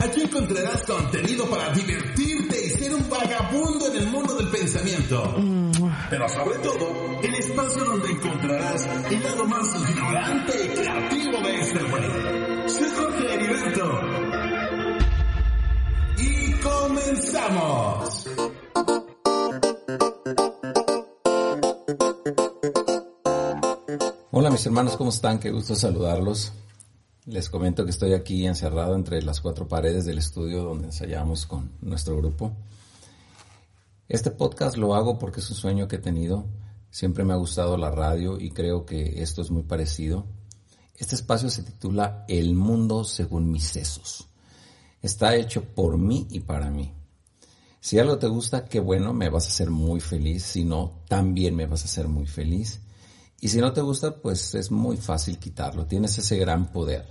Aquí encontrarás contenido para divertirte y ser un vagabundo en el mundo del pensamiento. Pero sobre todo, el espacio donde encontrarás el lado más ignorante y creativo de este güey. Soy Jorge Heriberto. Y comenzamos. Hola mis hermanos, ¿cómo están? Qué gusto saludarlos. Les comento que estoy aquí encerrado entre las cuatro paredes del estudio donde ensayamos con nuestro grupo. Este podcast lo hago porque es un sueño que he tenido. Siempre me ha gustado la radio y creo que esto es muy parecido. Este espacio se titula El mundo según mis sesos. Está hecho por mí y para mí. Si algo te gusta, qué bueno, me vas a hacer muy feliz. Si no, también me vas a hacer muy feliz. Y si no te gusta, pues es muy fácil quitarlo. Tienes ese gran poder.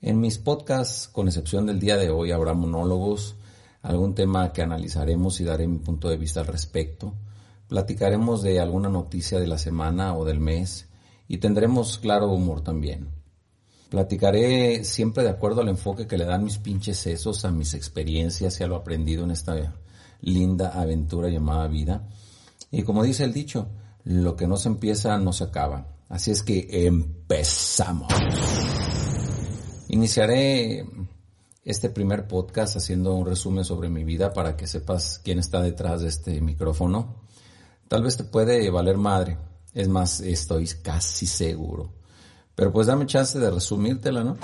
En mis podcasts, con excepción del día de hoy, habrá monólogos, algún tema que analizaremos y daré mi punto de vista al respecto. Platicaremos de alguna noticia de la semana o del mes y tendremos claro humor también. Platicaré siempre de acuerdo al enfoque que le dan mis pinches sesos a mis experiencias y a lo aprendido en esta linda aventura llamada vida. Y como dice el dicho, lo que no se empieza no se acaba. Así es que empezamos. Iniciaré este primer podcast haciendo un resumen sobre mi vida para que sepas quién está detrás de este micrófono. Tal vez te puede valer madre. Es más, estoy casi seguro. Pero pues dame chance de resumírtela, ¿no?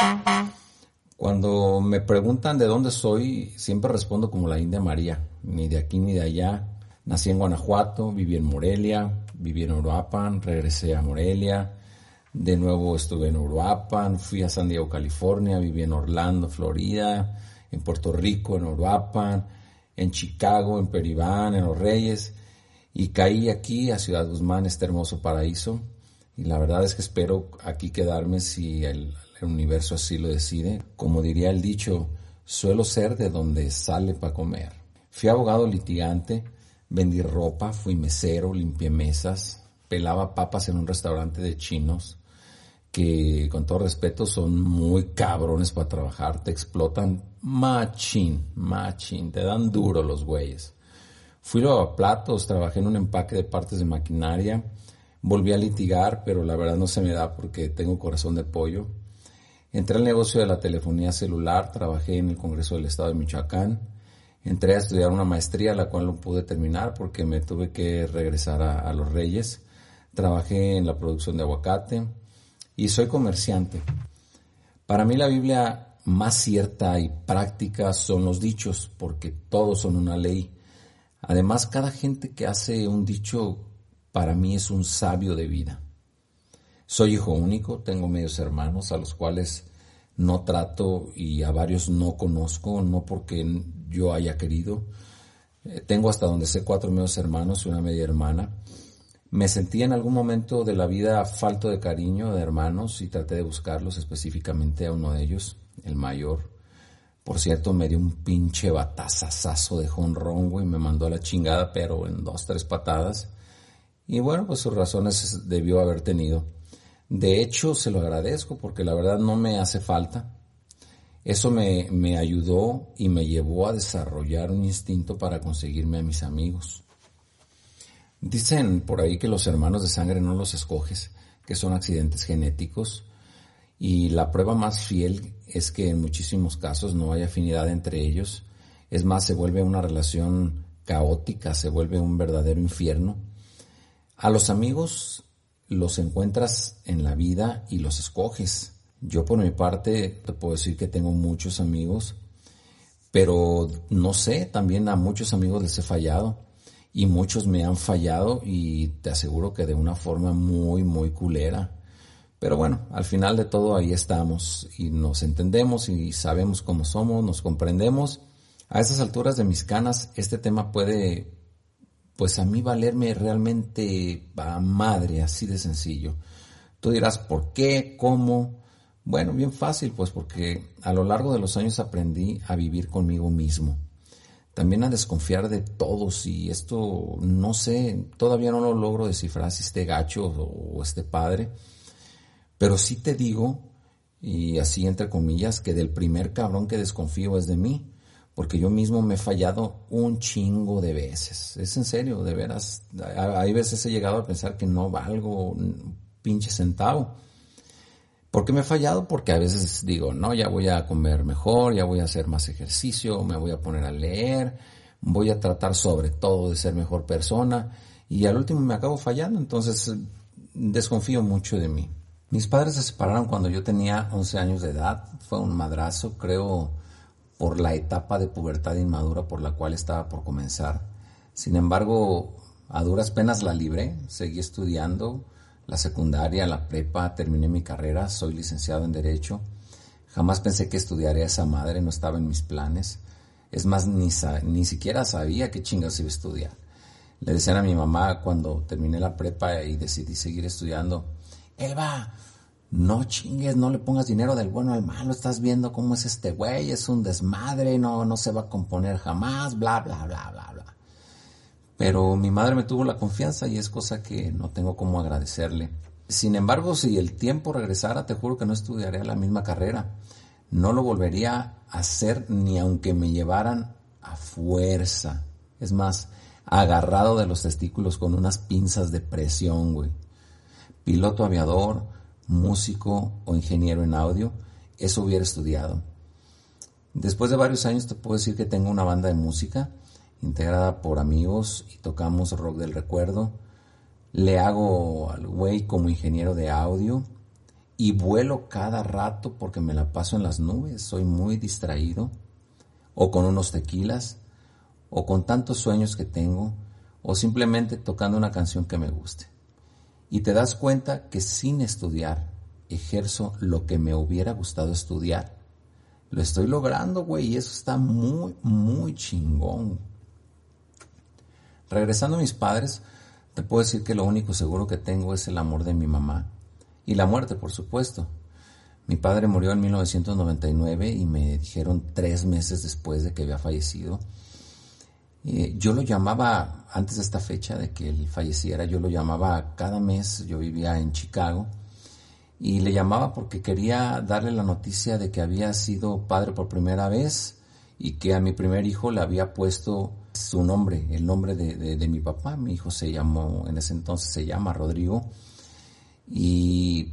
Cuando me preguntan de dónde soy, siempre respondo como la India María, ni de aquí ni de allá. Nací en Guanajuato, viví en Morelia, viví en Uruapan, regresé a Morelia, de nuevo estuve en Uruapan, fui a San Diego, California, viví en Orlando, Florida, en Puerto Rico, en Uruapan, en Chicago, en Peribán, en Los Reyes, y caí aquí a Ciudad Guzmán, este hermoso paraíso, y la verdad es que espero aquí quedarme si el, el universo así lo decide. Como diría el dicho, suelo ser de donde sale para comer. Fui abogado litigante, vendí ropa, fui mesero, limpié mesas, pelaba papas en un restaurante de chinos que con todo respeto son muy cabrones para trabajar, te explotan machín, machín, te dan duro los güeyes. Fui lavaplatos, trabajé en un empaque de partes de maquinaria, volví a litigar, pero la verdad no se me da porque tengo corazón de pollo. Entré al negocio de la telefonía celular, trabajé en el Congreso del Estado de Michoacán, entré a estudiar una maestría, la cual no pude terminar porque me tuve que regresar a, Los Reyes. Trabajé en la producción de aguacate y soy comerciante. Para mí la Biblia más cierta y práctica son los dichos, porque todos son una ley. Además, cada gente que hace un dicho para mí es un sabio de vida. Soy hijo único, tengo medios hermanos a los cuales no trato y a varios no conozco, no porque yo haya querido. Eh, tengo hasta donde sé cuatro medios hermanos y una media hermana. Me sentí en algún momento de la vida falto de cariño de hermanos y traté de buscarlos específicamente a uno de ellos, el mayor. Por cierto, me dio un pinche batazazazo de jonrón, güey, me mandó a la chingada, pero en dos, tres patadas. Y bueno, pues sus razones debió haber tenido. De hecho, se lo agradezco porque la verdad no me hace falta. Eso me, me ayudó y me llevó a desarrollar un instinto para conseguirme a mis amigos. Dicen por ahí que los hermanos de sangre no los escoges, que son accidentes genéticos. Y la prueba más fiel es que en muchísimos casos no hay afinidad entre ellos. Es más, se vuelve una relación caótica, se vuelve un verdadero infierno. A los amigos los encuentras en la vida y los escoges. Yo por mi parte te puedo decir que tengo muchos amigos, pero no sé, también a muchos amigos les he fallado y muchos me han fallado y te aseguro que de una forma muy, muy culera. Pero bueno, al final de todo ahí estamos y nos entendemos y sabemos cómo somos, nos comprendemos. A esas alturas de mis canas, este tema puede, pues a mí valerme realmente a madre, así de sencillo. Tú dirás, ¿por qué? ¿Cómo? Bueno, bien fácil, pues porque a lo largo de los años aprendí a vivir conmigo mismo. También a desconfiar de todos y esto no sé, todavía no lo logro descifrar si esté gacho o esté padre, pero sí te digo, y así entre comillas, que del primer cabrón que desconfío es de mí porque yo mismo me he fallado un chingo de veces. Es en serio, de veras. Hay veces he llegado a pensar que no valgo un pinche centavo. ¿Por qué me he fallado? Porque a veces digo, no, ya voy a comer mejor, ya voy a hacer más ejercicio, me voy a poner a leer, voy a tratar sobre todo de ser mejor persona y al último me acabo fallando, entonces desconfío mucho de mí. Mis padres se separaron cuando yo tenía 11 años de edad, fue un madrazo, creo por la etapa de pubertad inmadura por la cual estaba por comenzar. Sin embargo, a duras penas la libré, seguí estudiando la secundaria, la prepa, terminé mi carrera, soy licenciado en Derecho. Jamás pensé que estudiaría esa madre, no estaba en mis planes. Es más, ni, ni siquiera sabía qué chingas iba a estudiar. Le decían a mi mamá cuando terminé la prepa y decidí seguir estudiando, Eva, no chingues, no le pongas dinero del bueno al malo, estás viendo cómo es este güey, es un desmadre, no, no se va a componer jamás, bla, bla, bla, bla, bla. Pero mi madre me tuvo la confianza y es cosa que no tengo cómo agradecerle. Sin embargo, si el tiempo regresara, te juro que no estudiaría la misma carrera. No lo volvería a hacer ni aunque me llevaran a fuerza. Es más, agarrado de los testículos con unas pinzas de presión, güey. Piloto aviador, músico o ingeniero en audio, eso hubiera estudiado. Después de varios años te puedo decir que tengo una banda de música integrada por amigos y tocamos rock del recuerdo. Le hago al güey como ingeniero de audio y vuelo cada rato porque me la paso en las nubes, soy muy distraído o con unos tequilas o con tantos sueños que tengo o simplemente tocando una canción que me guste y te das cuenta que sin estudiar ejerzo lo que me hubiera gustado estudiar. Lo estoy logrando, güey, y eso está muy, muy chingón. Regresando a mis padres, te puedo decir que lo único seguro que tengo es el amor de mi mamá y la muerte, por supuesto. Mi padre murió en 1999 y me dijeron tres meses después de que había fallecido eh, yo lo llamaba, antes de esta fecha de que él falleciera, yo lo llamaba cada mes, yo vivía en Chicago, y le llamaba porque quería darle la noticia de que había sido padre por primera vez y que a mi primer hijo le había puesto su nombre, el nombre de, mi papá. Mi hijo se llamó, en ese entonces se llama Rodrigo, y,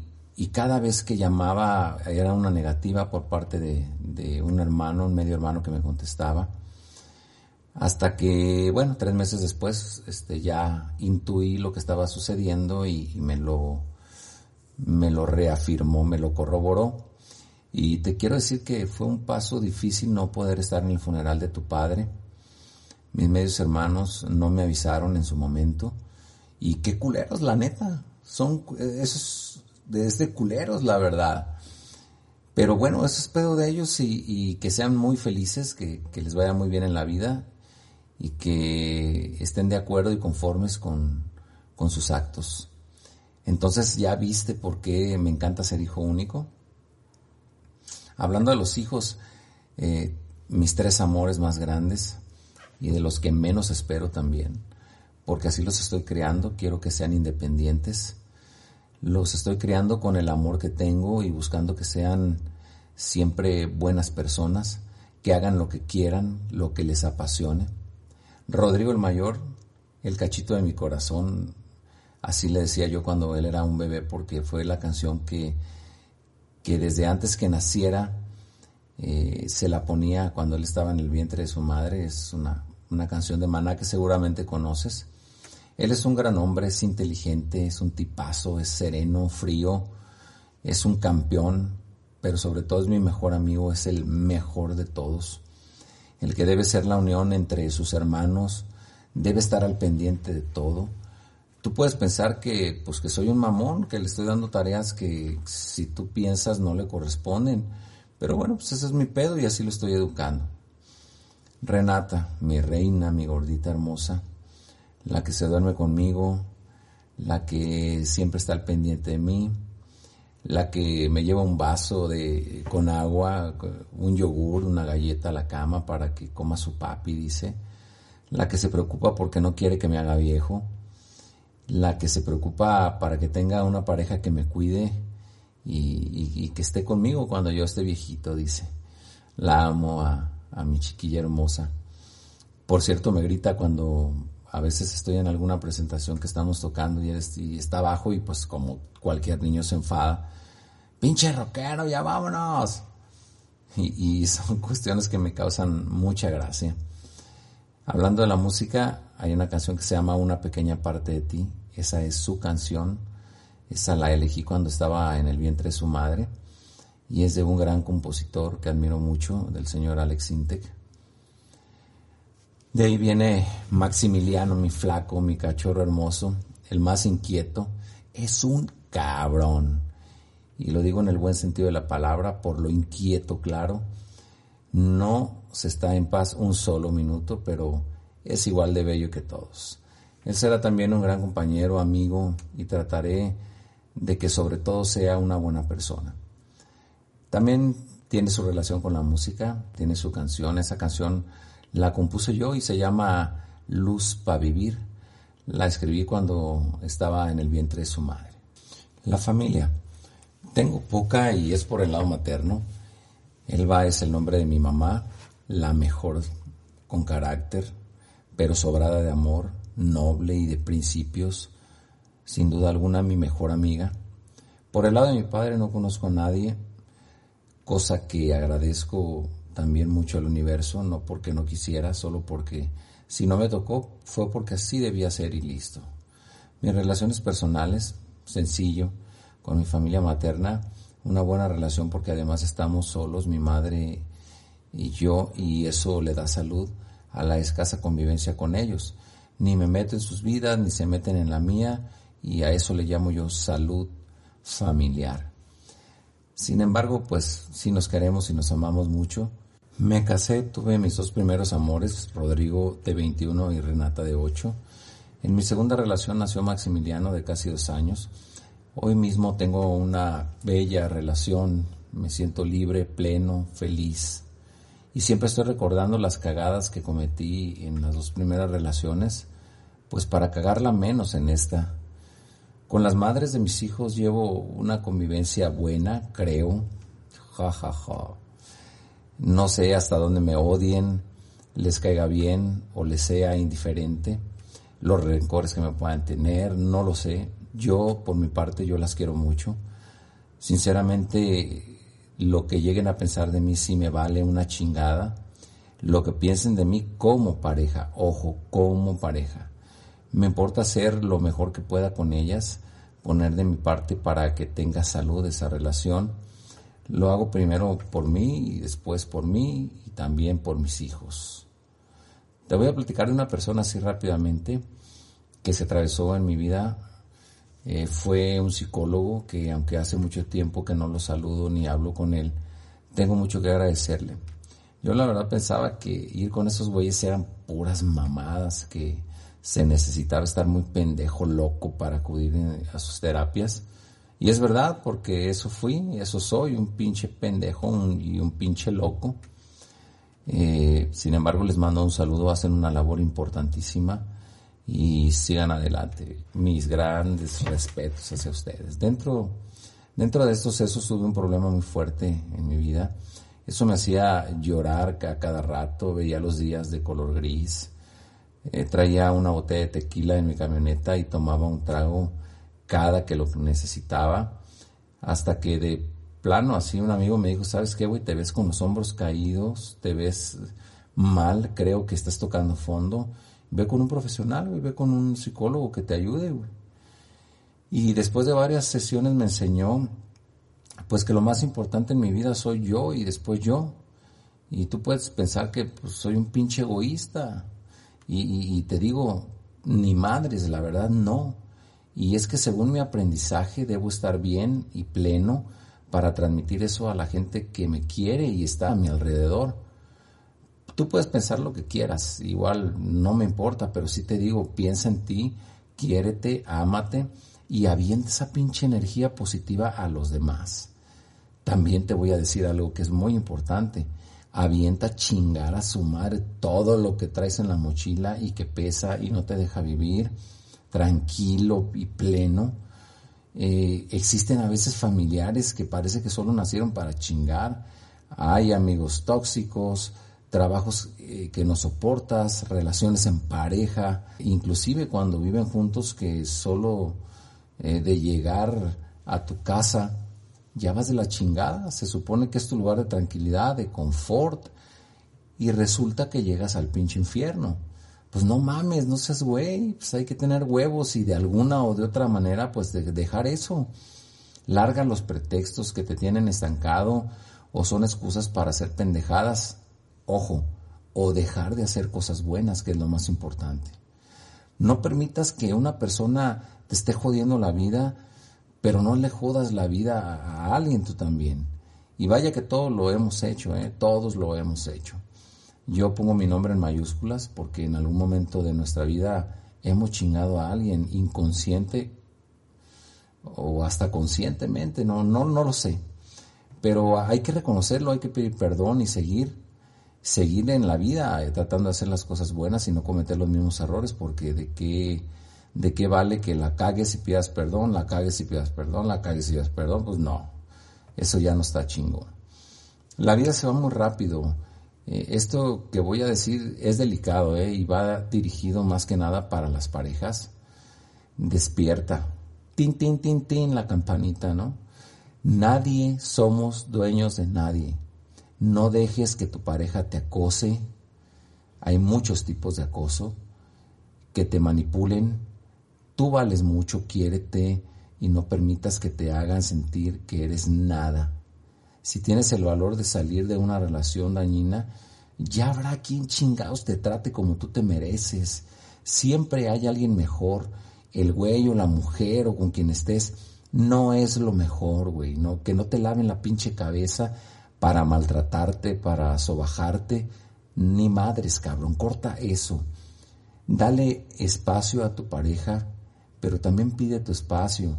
cada vez que llamaba era una negativa por parte de, de un hermano, un medio hermano que me contestaba hasta que, bueno, tres meses después, este, ya intuí lo que estaba sucediendo y, me lo, me lo reafirmó, me lo corroboró. Y te quiero decir que fue un paso difícil no poder estar en el funeral de tu padre. Mis medios hermanos no me avisaron en su momento. Y qué culeros, la neta. Son, esos, de culeros, la verdad. Pero bueno, eso es pedo de ellos y, que sean muy felices, que les vaya muy bien en la vida y que estén de acuerdo y conformes con, sus actos. Entonces ya viste por qué me encanta ser hijo único. Hablando de los hijos, eh, mis tres amores más grandes y de los que menos espero también, porque así los estoy creando, quiero que sean independientes. Los estoy creando con el amor que tengo y buscando que sean siempre buenas personas, que hagan lo que quieran, lo que les apasione Rodrigo el Mayor, el cachito de mi corazón, así le decía yo cuando él era un bebé, porque fue la canción que, que desde antes que naciera eh, se la ponía cuando él estaba en el vientre de su madre. Es una, una canción de Maná que seguramente conoces. Él es un gran hombre, es inteligente, es un tipazo, es sereno, frío, es un campeón, pero sobre todo es mi mejor amigo, es el mejor de todos el que debe ser la unión entre sus hermanos, debe estar al pendiente de todo. Tú puedes pensar que, pues que soy un mamón, que le estoy dando tareas que si tú piensas no le corresponden, pero bueno, pues ese es mi pedo y así lo estoy educando. Renata, mi reina, mi gordita hermosa, la que se duerme conmigo, la que siempre está al pendiente de mí, la que me lleva un vaso de con agua, un yogur, una galleta a la cama para que coma su papi, dice, la que se preocupa porque no quiere que me haga viejo, la que se preocupa para que tenga una pareja que me cuide y, que esté conmigo cuando yo esté viejito, dice. La amo a, a mi chiquilla hermosa. Por cierto, me grita cuando a veces estoy en alguna presentación que estamos tocando y, está abajo y pues como cualquier niño se enfada. Pinche rockero, ya vámonos. Y, y, son cuestiones que me causan mucha gracia. Hablando de la música, hay una canción que se llama Una pequeña parte de ti. Esa es su canción. Esa la elegí cuando estaba en el vientre de su madre. Y es de un gran compositor que admiro mucho, del señor Alex Intec. De ahí viene Maximiliano, mi flaco, mi cachorro hermoso, el más inquieto. Es un cabrón. Y lo digo en el buen sentido de la palabra, por lo inquieto, claro. No se está en paz un solo minuto, pero es igual de bello que todos. Él será también un gran compañero, amigo, y trataré de que sobre todo sea una buena persona. También tiene su relación con la música, tiene su canción, esa canción la compuse yo y se llama Luz para Vivir. La escribí cuando estaba en el vientre de su madre. La familia. Tengo poca y es por el lado materno. Elba es el nombre de mi mamá, la mejor con carácter, pero sobrada de amor, noble y de principios. Sin duda alguna mi mejor amiga. Por el lado de mi padre no conozco a nadie, cosa que agradezco también mucho al universo, no porque no quisiera, solo porque si no me tocó fue porque así debía ser y listo. Mis relaciones personales, sencillo, con mi familia materna, una buena relación porque además estamos solos, mi madre y yo, y eso le da salud a la escasa convivencia con ellos. Ni me meto en sus vidas, ni se meten en la mía, y a eso le llamo yo salud familiar. Sin embargo, pues sí nos queremos y nos amamos mucho, me casé, tuve mis dos primeros amores, Rodrigo de 21 y Renata de 8. En mi segunda relación nació Maximiliano de casi dos años. Hoy mismo tengo una bella relación, me siento libre, pleno, feliz. Y siempre estoy recordando las cagadas que cometí en las dos primeras relaciones, pues para cagarla menos en esta. Con las madres de mis hijos llevo una convivencia buena, creo. Ja, ja, ja. No sé hasta dónde me odien, les caiga bien o les sea indiferente, los rencores que me puedan tener, no lo sé. Yo, por mi parte, yo las quiero mucho. Sinceramente, lo que lleguen a pensar de mí sí me vale una chingada. Lo que piensen de mí como pareja, ojo, como pareja. Me importa hacer lo mejor que pueda con ellas, poner de mi parte para que tenga salud esa relación lo hago primero por mí y después por mí y también por mis hijos. Te voy a platicar de una persona así rápidamente que se atravesó en mi vida. Eh, fue un psicólogo que aunque hace mucho tiempo que no lo saludo ni hablo con él, tengo mucho que agradecerle. Yo la verdad pensaba que ir con esos güeyes eran puras mamadas, que se necesitaba estar muy pendejo, loco para acudir a sus terapias. Y es verdad, porque eso fui, eso soy, un pinche pendejo y un pinche loco. Eh, sin embargo, les mando un saludo, hacen una labor importantísima y sigan adelante. Mis grandes respetos hacia ustedes. Dentro, dentro de estos sesos tuve un problema muy fuerte en mi vida. Eso me hacía llorar a cada rato, veía los días de color gris. Eh, traía una botella de tequila en mi camioneta y tomaba un trago cada que lo necesitaba, hasta que de plano así un amigo me dijo, ¿sabes qué, güey? Te ves con los hombros caídos, te ves mal, creo que estás tocando fondo. Ve con un profesional, güey, ve con un psicólogo que te ayude, güey. Y después de varias sesiones me enseñó, pues que lo más importante en mi vida soy yo y después yo. Y tú puedes pensar que pues, soy un pinche egoísta. Y, y te digo, ni madres, la verdad no. Y es que según mi aprendizaje debo estar bien y pleno para transmitir eso a la gente que me quiere y está a mi alrededor. Tú puedes pensar lo que quieras, igual no me importa, pero sí te digo, piensa en ti, quiérete, ámate y avienta esa pinche energía positiva a los demás. También te voy a decir algo que es muy importante. Avienta chingar a su madre todo lo que traes en la mochila y que pesa y no te deja vivir tranquilo y pleno. Eh, existen a veces familiares que parece que solo nacieron para chingar. Hay amigos tóxicos, trabajos eh, que no soportas, relaciones en pareja, inclusive cuando viven juntos que solo eh, de llegar a tu casa ya vas de la chingada, se supone que es tu lugar de tranquilidad, de confort, y resulta que llegas al pinche infierno. Pues no mames, no seas güey, pues hay que tener huevos y de alguna o de otra manera pues de dejar eso. Larga los pretextos que te tienen estancado o son excusas para hacer pendejadas, ojo, o dejar de hacer cosas buenas, que es lo más importante. No permitas que una persona te esté jodiendo la vida pero no le jodas la vida a, alguien tú también. Y vaya que todos lo hemos hecho, ¿eh? todos lo hemos hecho. Yo pongo mi nombre en mayúsculas porque en algún momento de nuestra vida hemos chingado a alguien inconsciente o hasta conscientemente, no, no, no lo sé. Pero hay que reconocerlo, hay que pedir perdón y seguir, seguir en la vida eh, tratando de hacer las cosas buenas y no cometer los mismos errores porque de qué ¿de qué vale que la cagues y pidas perdón, la cagues y pidas perdón, la cagues y pidas perdón? Pues no, eso ya no está chingón. La vida se va muy rápido. Eh, esto que voy a decir es delicado ¿eh? y va dirigido más que nada para las parejas. Despierta. Tin, tin, tin, tin, la campanita, ¿no? Nadie somos dueños de nadie. No dejes que tu pareja te acose. Hay muchos tipos de acoso que te manipulen, Tú vales mucho, quiérete y no permitas que te hagan sentir que eres nada. Si tienes el valor de salir de una relación dañina, ya habrá quien chingados te trate como tú te mereces. Siempre hay alguien mejor. El güey o la mujer o con quien estés no es lo mejor, güey. No, que no te laven la pinche cabeza para maltratarte, para sobajarte. Ni madres, cabrón. Corta eso. Dale espacio a tu pareja pero también pide tu espacio.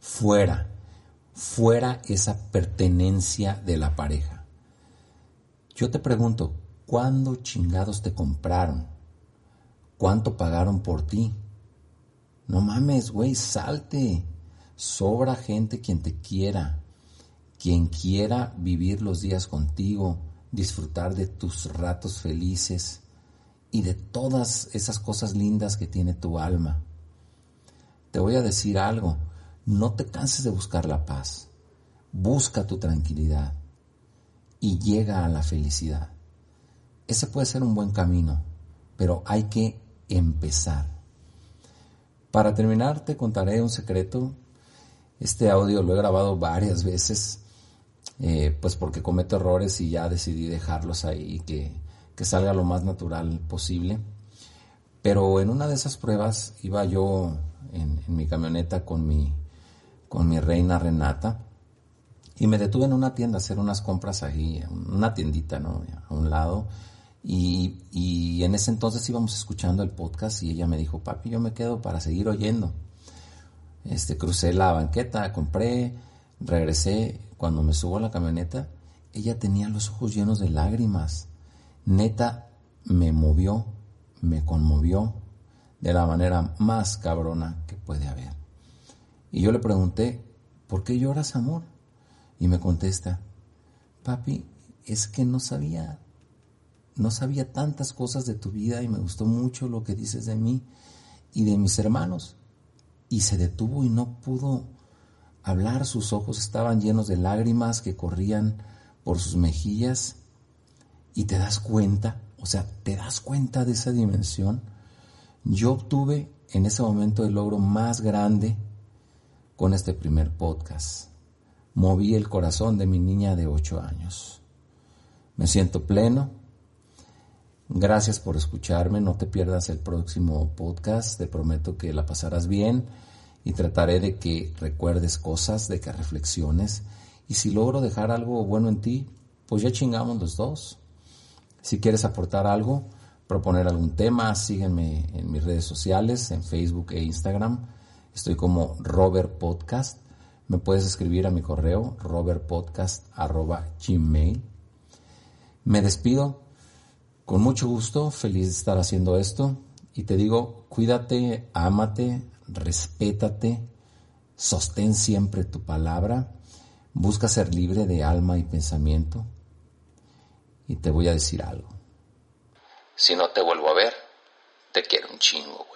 Fuera, fuera esa pertenencia de la pareja. Yo te pregunto, ¿cuándo chingados te compraron? ¿Cuánto pagaron por ti? No mames, güey, salte. Sobra gente quien te quiera, quien quiera vivir los días contigo, disfrutar de tus ratos felices y de todas esas cosas lindas que tiene tu alma te voy a decir algo, no te canses de buscar la paz, busca tu tranquilidad y llega a la felicidad. Ese puede ser un buen camino, pero hay que empezar. Para terminar, te contaré un secreto. Este audio lo he grabado varias veces, eh, pues porque cometo errores y ya decidí dejarlos ahí que, que salga lo más natural posible. Pero en una de esas pruebas iba yo en, mi camioneta con mi, con mi reina Renata y me detuve en una tienda a hacer unas compras ahí, una tiendita, ¿no? A un lado. Y, y, en ese entonces íbamos escuchando el podcast y ella me dijo, papi, yo me quedo para seguir oyendo. Este, crucé la banqueta, compré, regresé. Cuando me subo a la camioneta, ella tenía los ojos llenos de lágrimas. Neta, me movió, me conmovió de la manera más cabrona que puede haber. Y yo le pregunté, ¿por qué lloras, amor? Y me contesta, papi, es que no sabía, no sabía tantas cosas de tu vida y me gustó mucho lo que dices de mí y de mis hermanos. Y se detuvo y no pudo hablar, sus ojos estaban llenos de lágrimas que corrían por sus mejillas y te das cuenta, o sea, te das cuenta de esa dimensión yo obtuve en ese momento el logro más grande con este primer podcast. Moví el corazón de mi niña de 8 años. Me siento pleno. Gracias por escucharme. No te pierdas el próximo podcast. Te prometo que la pasarás bien y trataré de que recuerdes cosas, de que reflexiones. Y si logro dejar algo bueno en ti, pues ya chingamos los dos. Si quieres aportar algo, proponer algún tema, sígueme en mis redes sociales, en Facebook e Instagram. Estoy como Robert Podcast. Me puedes escribir a mi correo robertpodcast.gmail. Me despido con mucho gusto, feliz de estar haciendo esto y te digo, cuídate, ámate, respétate, sostén siempre tu palabra, busca ser libre de alma y pensamiento. Y te voy a decir algo. Si no te vuelvo a ver, te quiero un chingo.